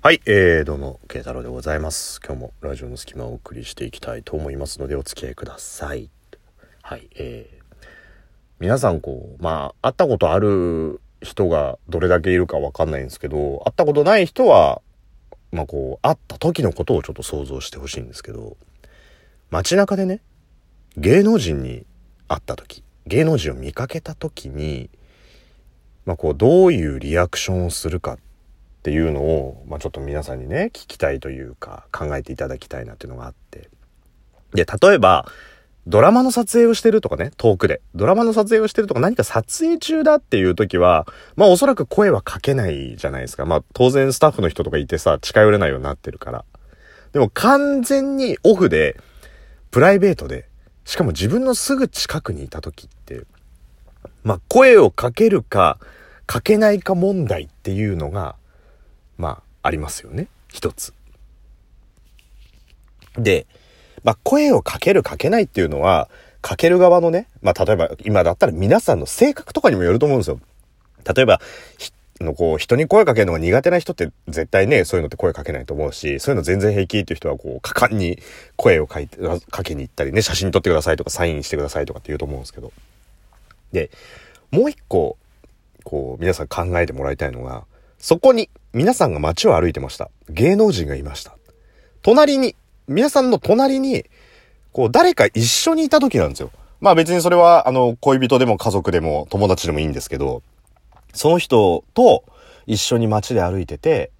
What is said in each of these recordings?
はい、えー、どうも、慶太郎でございます。今日もラジオの隙間をお送りしていきたいと思いますので、お付き合いください。はい、えー、皆さんこう、まあ、会ったことある人がどれだけいるかわかんないんですけど、会ったことない人は、まあこう、会った時のことをちょっと想像してほしいんですけど、街中でね、芸能人に会った時、芸能人を見かけた時に、まあこう、どういうリアクションをするかってっていうのを、まあ、ちょっと皆さんにね聞きたいというか考えていただきたいなっていうのがあって。で例えばドラマの撮影をしてるとかね遠くでドラマの撮影をしてるとか何か撮影中だっていう時はまあおそらく声はかけないじゃないですか。まあ当然スタッフの人とかいてさ近寄れないようになってるから。でも完全にオフでプライベートでしかも自分のすぐ近くにいた時ってまあ声をかけるかかけないか問題っていうのがまあ、ありますよね。一つ。で、まあ、声をかけるかけないっていうのは、かける側のね、まあ、例えば今だったら皆さんの性格とかにもよると思うんですよ。例えば、のこう、人に声かけるのが苦手な人って絶対ね、そういうのって声かけないと思うし、そういうの全然平気っていう人はこう、果敢に声をかいて、かけに行ったりね、写真撮ってくださいとかサインしてくださいとかって言うと思うんですけど。で、もう一個、こう、皆さん考えてもらいたいのが、そこに皆さんが街を歩いてました。芸能人がいました。隣に、皆さんの隣に、こう、誰か一緒にいた時なんですよ。まあ別にそれは、あの、恋人でも家族でも友達でもいいんですけど、その人と一緒に街で歩いてて、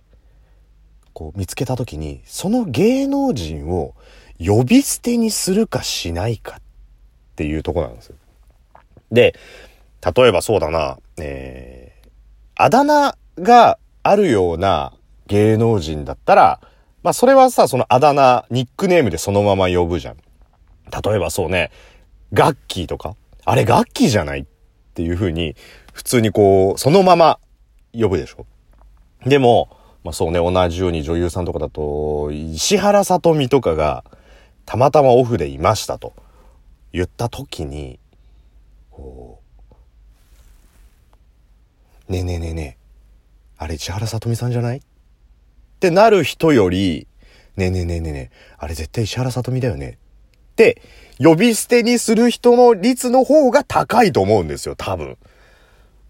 こう見つけた時に、その芸能人を呼び捨てにするかしないかっていうとこなんですよ。で、例えばそうだな、えー、あだ名があるような芸能人だったら、まあそれはさ、そのあだ名、ニックネームでそのまま呼ぶじゃん。例えばそうね、ガッキーとか、あれガッキーじゃないっていう風に、普通にこう、そのまま呼ぶでしょ。でも、まあそうね、同じように女優さんとかだと、石原さとみとかが、たまたまオフでいましたと言った時に、こう、ねえねえねえねえ、あれ千原さとみさんじゃない？ってなる人より、ねえねえねえねえねえ、あれ絶対石原さとみだよね。って、呼び捨てにする人の率の方が高いと思うんですよ、多分。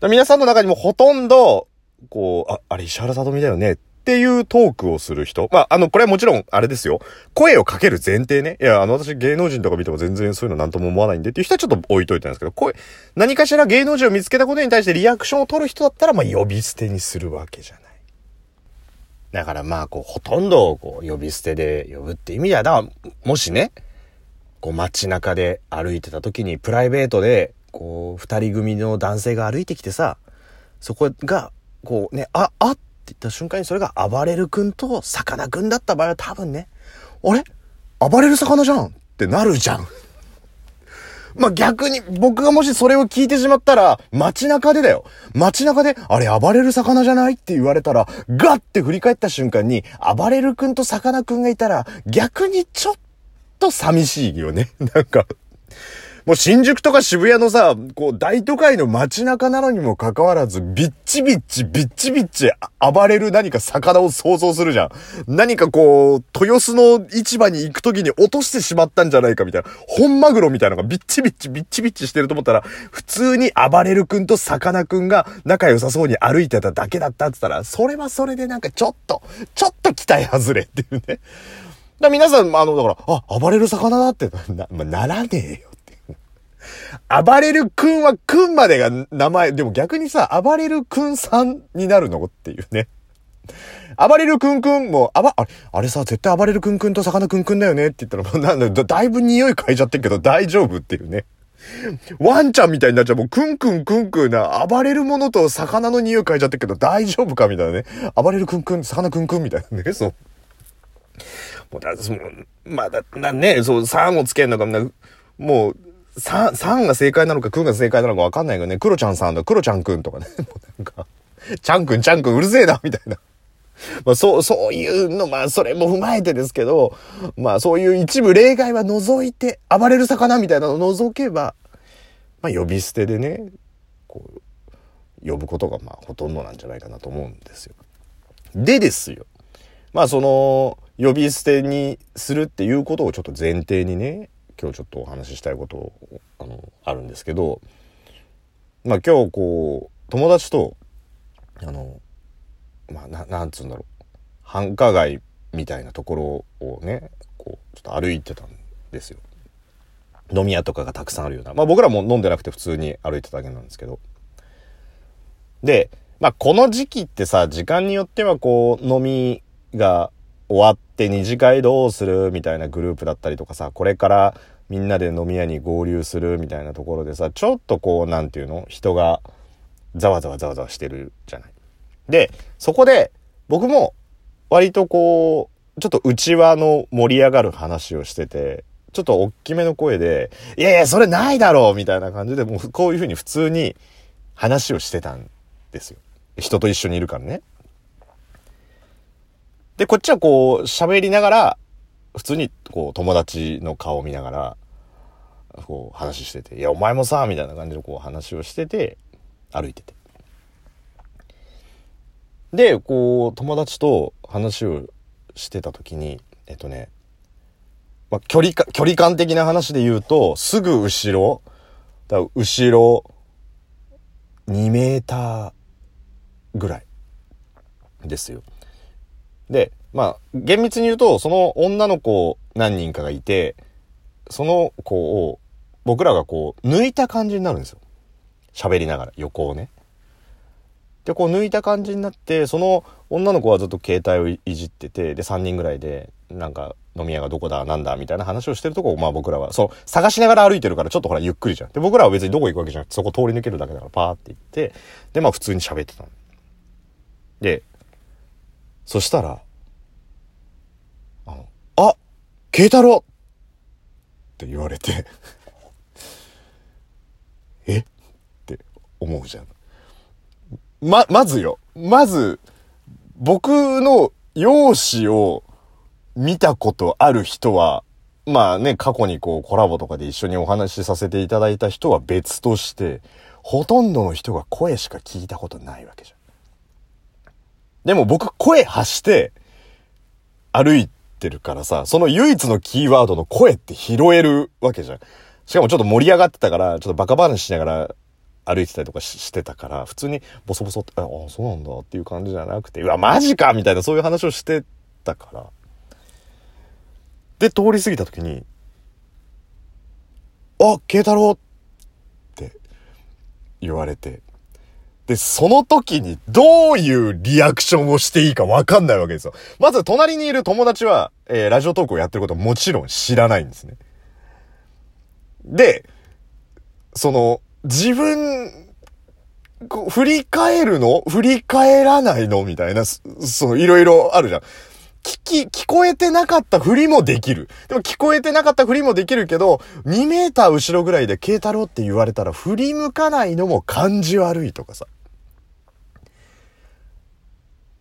皆さんの中にもほとんど、こう、あ、あれ石原さとみだよね。っていうトークをする人。まあ、あの、これはもちろん、あれですよ。声をかける前提ね。いや、あの、私芸能人とか見ても全然そういうのなんとも思わないんでっていう人はちょっと置いといたんですけど、声、何かしら芸能人を見つけたことに対してリアクションを取る人だったら、まあ、呼び捨てにするわけじゃない。だからまあ、こう、ほとんど、こう、呼び捨てで呼ぶって意味では、だから、もしね、こう、街中で歩いてた時に、プライベートで、こう、二人組の男性が歩いてきてさ、そこが、こうね、あ、あっって言った瞬間にそれが暴れる君とさかなクンだった場合は多分ね、あれ？暴れる魚じゃんってなるじゃん。まあ、逆に僕がもしそれを聞いてしまったら、街中でだよ。街中で、あれ暴れる魚じゃないって言われたら、ガッて振り返った瞬間に、暴れる君とさかなクンがいたら、逆にちょっと寂しいよね。なんか。もう新宿とか渋谷のさ、こう大都会の街中なのにもかかわらず、ビッチビッチ、ビッチビッチ暴れる何か魚を想像するじゃん。何かこう、豊洲の市場に行く時に落としてしまったんじゃないかみたいな。本マグロみたいなのがビッチビッチ、ビッチビッチしてると思ったら、普通に暴れる君と魚君が仲良さそうに歩いてただけだったって言ったら、それはそれでなんかちょっと、ちょっと期待外れっていうね。だ皆さん、あの、だから、あ、暴れる魚だって、な、まあ、ならねえよ。暴れるくんはくんまでが名前、でも逆にさ、暴れるくんさんになるの？っていうね。暴れるくんくんも、あば、あれ、あれさ、絶対暴れるくんくんと魚くんくんだよねって言ったら、も うなんだ、だいぶ匂い嗅いじゃってるけど大丈夫っていうね。ワンちゃんみたいになっちゃう。もう、くんくんくんくんな、暴れるものと魚の匂い嗅いじゃってるけど大丈夫かみたいなね。暴れるくんくん、魚くんくんみたいなね。そう。もうだ、ま、だ、なね、そう、さんをつけるのかもな、もう、さ、さんが正解なのか、くんが正解なのかわかんないけどね、クロちゃんさんだ、クロちゃんくんとかね、もうなんか、ちゃんくんちゃんくんうるせえな、みたいな。まあそう、そういうの、まあそれも踏まえてですけど、まあそういう一部例外は除いて、暴れる魚みたいなのを除けば、まあ呼び捨てでね、こう、呼ぶことがまあほとんどなんじゃないかなと思うんですよ。でですよ。まあその、呼び捨てにするっていうことをちょっと前提にね、今日ちょっとお話ししたいことあの、あるんですけど、まあ今日こう、友達と、あの、まあな、なんつうんだろう、繁華街みたいなところをね、こう、ちょっと歩いてたんですよ。飲み屋とかがたくさんあるような。まあ僕らも飲んでなくて普通に歩いてただけなんですけど。で、まあこの時期ってさ、時間によってはこう、飲みが終わっって二次会どうするみたいなグループだったりとかさ、これからみんなで飲み屋に合流するみたいなところでさ、ちょっとこう、なんていうの人がざわざわざわざわしてるじゃない。で、そこで僕も割とこう、ちょっと内輪の盛り上がる話をしてて、ちょっと大きめの声で、いやいや、それないだろうみたいな感じで、もうこういう風に普通に話をしてたんですよ。人と一緒にいるからね。で、こっちはこう、喋りながら、普通にこう、友達の顔を見ながら、こう、話してて、いや、お前もさ、みたいな感じでこう、話をしてて、歩いてて。で、こう、友達と話をしてた時に、えっとね、まあ、距離か、距離感的な話で言うと、すぐ後ろ、だ後ろ、2メーターぐらいですよ。で、まあ、厳密に言うと、その女の子何人かがいて、その子を僕らがこう、抜いた感じになるんですよ。喋りながら、横をね。で、こう抜いた感じになって、その女の子はずっと携帯をいじってて、で、3人ぐらいで、なんか、飲み屋がどこだ、なんだ、みたいな話をしてるとこを、まあ僕らは、そう、探しながら歩いてるから、ちょっとほら、ゆっくりじゃん。で、僕らは別にどこ行くわけじゃなくて、そこ通り抜けるだけだから、パーって行って、で、まあ普通に喋ってた。で、そしたら、あの、あ慶太郎って言われてえ？って思うじゃん。ま、まずよ。まず、僕の容姿を見たことある人は、まあね、過去にこうコラボとかで一緒にお話しさせていただいた人は別として、ほとんどの人が声しか聞いたことないわけじゃん。でも僕声発して歩いてるからさ、その唯一のキーワードの声って拾えるわけじゃん。しかもちょっと盛り上がってたから、ちょっとバカ話しながら歩いてたりとかしてたから、普通にボソボソって、ああ、そうなんだっていう感じじゃなくて、うわ、マジかみたいなそういう話をしてたから。で、通り過ぎた時に、あ、慶太郎って言われて、で、その時にどういうリアクションをしていいかわかんないわけですよ。まず隣にいる友達は、えー、ラジオトークをやってることもちろん知らないんですね。で、その、自分、振り返るの？振り返らないの？みたいな、その、いろいろあるじゃん。聞き、聞こえてなかったふりもできる。でも聞こえてなかったふりもできるけど、2メーター後ろぐらいで慶太郎って言われたら振り向かないのも感じ悪いとかさ。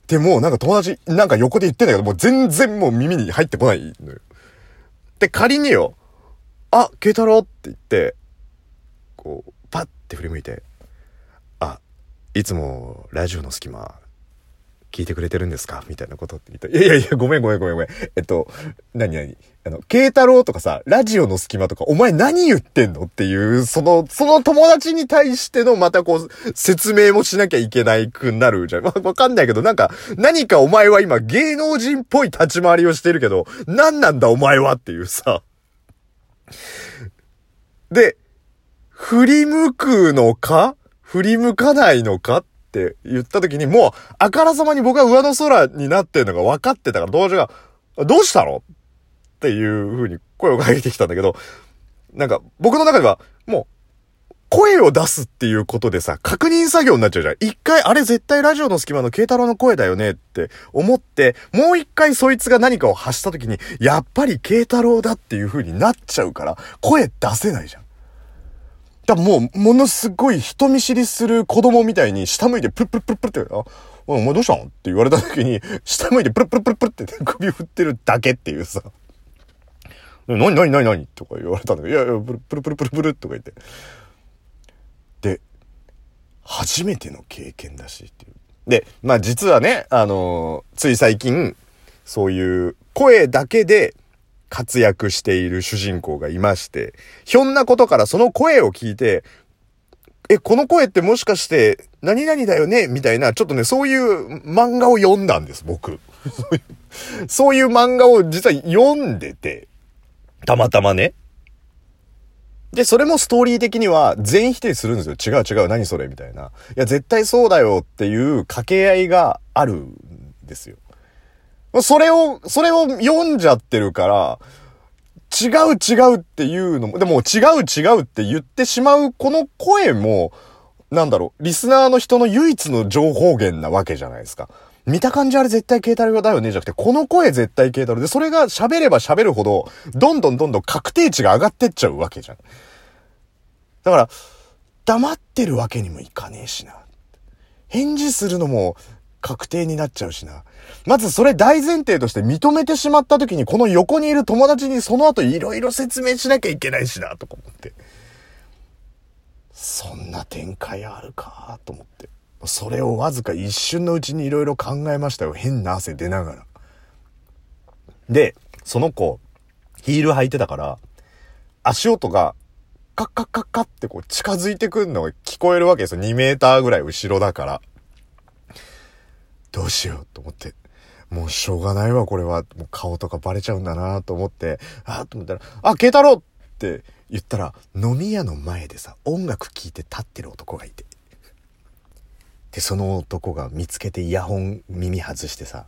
でも、なんか友達、なんか横で言ってんだけど、もう全然もう耳に入ってこないのよ。で、仮によ、あ、慶太郎って言って、こう、パッて振り向いて、あ、いつもラジオの隙間、聞いてくれてるんですか？みたいなことって言った。いやいやいや、ごめんごめんごめんごめん。えっと、何何？あの、慶太郎とかさ、ラジオの隙間とか、お前何言ってんの？っていう、その、その友達に対してのまたこう、説明もしなきゃいけないくなるじゃん。わ、わかんないけど、なんか、何かお前は今芸能人っぽい立ち回りをしてるけど、何なんだお前はっていうさ。で、振り向くのか？振り向かないのか？っって言った時にもう、あからさまに僕は上の空になってるのが分かってたから、同時が、どうしたの？っていう風に声をかけてきたんだけど、なんか僕の中では、もう、声を出すっていうことでさ、確認作業になっちゃうじゃん。一回、あれ絶対ラジオの隙間の慶太郎の声だよねって思って、もう一回そいつが何かを発した時に、やっぱり慶太郎だっていう風になっちゃうから、声出せないじゃん。だもう、ものすごい人見知りする子供みたいに下向いてプルプルプルプルって、あ、お前どうしたのって言われた時に、下向いてプルプルプルプルって 首振ってるだけっていうさ。何何何何？とか言われたんだけど、いやいや、プルプルプルプルプルとか言って。で、初めての経験だしっていう。で、まあ実はね、あのー、つい最近、そういう声だけで活躍している主人公がいまして、ひょんなことからその声を聞いて、え、この声ってもしかして、何々だよね？みたいな、ちょっとね、そういう漫画を読んだんです、僕。そういう漫画を実は読んでて、たまたまね。で、それもストーリー的には全否定するんですよ。違う違う、何それ？みたいな。いや、絶対そうだよっていう掛け合いがあるんですよ。それを、それを読んじゃってるから、違う違うっていうのも、でも違う違うって言ってしまうこの声も、なんだろう、リスナーの人の唯一の情報源なわけじゃないですか。見た感じあれ絶対ケータルだよねじゃなくて、この声絶対ケータルで、それが喋れば喋るほど、どんどんどんどん確定値が上がってっちゃうわけじゃん。だから、黙ってるわけにもいかねえしな。返事するのも確定になっちゃうしな。まずそれ大前提として認めてしまった時に、この横にいる友達にその後いろいろ説明しなきゃいけないしな、とか思って。そんな展開あるか、と思って。それをわずか一瞬のうちに色々考えましたよ。変な汗出ながら。で、その子、ヒール履いてたから、足音が、カッカッカッカってこう近づいてくるのが聞こえるわけですよ。2メーターぐらい後ろだから。どうしようと思って。もうしょうがないわ、これは。もう顔とかバレちゃうんだなと思って、あーと思ったら、あ、慶太郎って言ったら、飲み屋の前でさ、音楽聴いて立ってる男がいて。で、その男が見つけてイヤホン耳外してさ、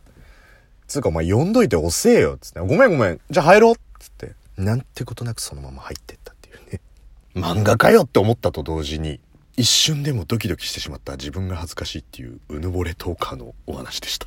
つうかお前呼んどいて遅えよ、つって、ごめんごめん、じゃあ入ろうっつって、なんてことなくそのまま入ってったっていうね。漫画かよって思ったと同時に、一瞬でもドキドキしてしまった自分が恥ずかしいっていううぬぼれトーカーのお話でした。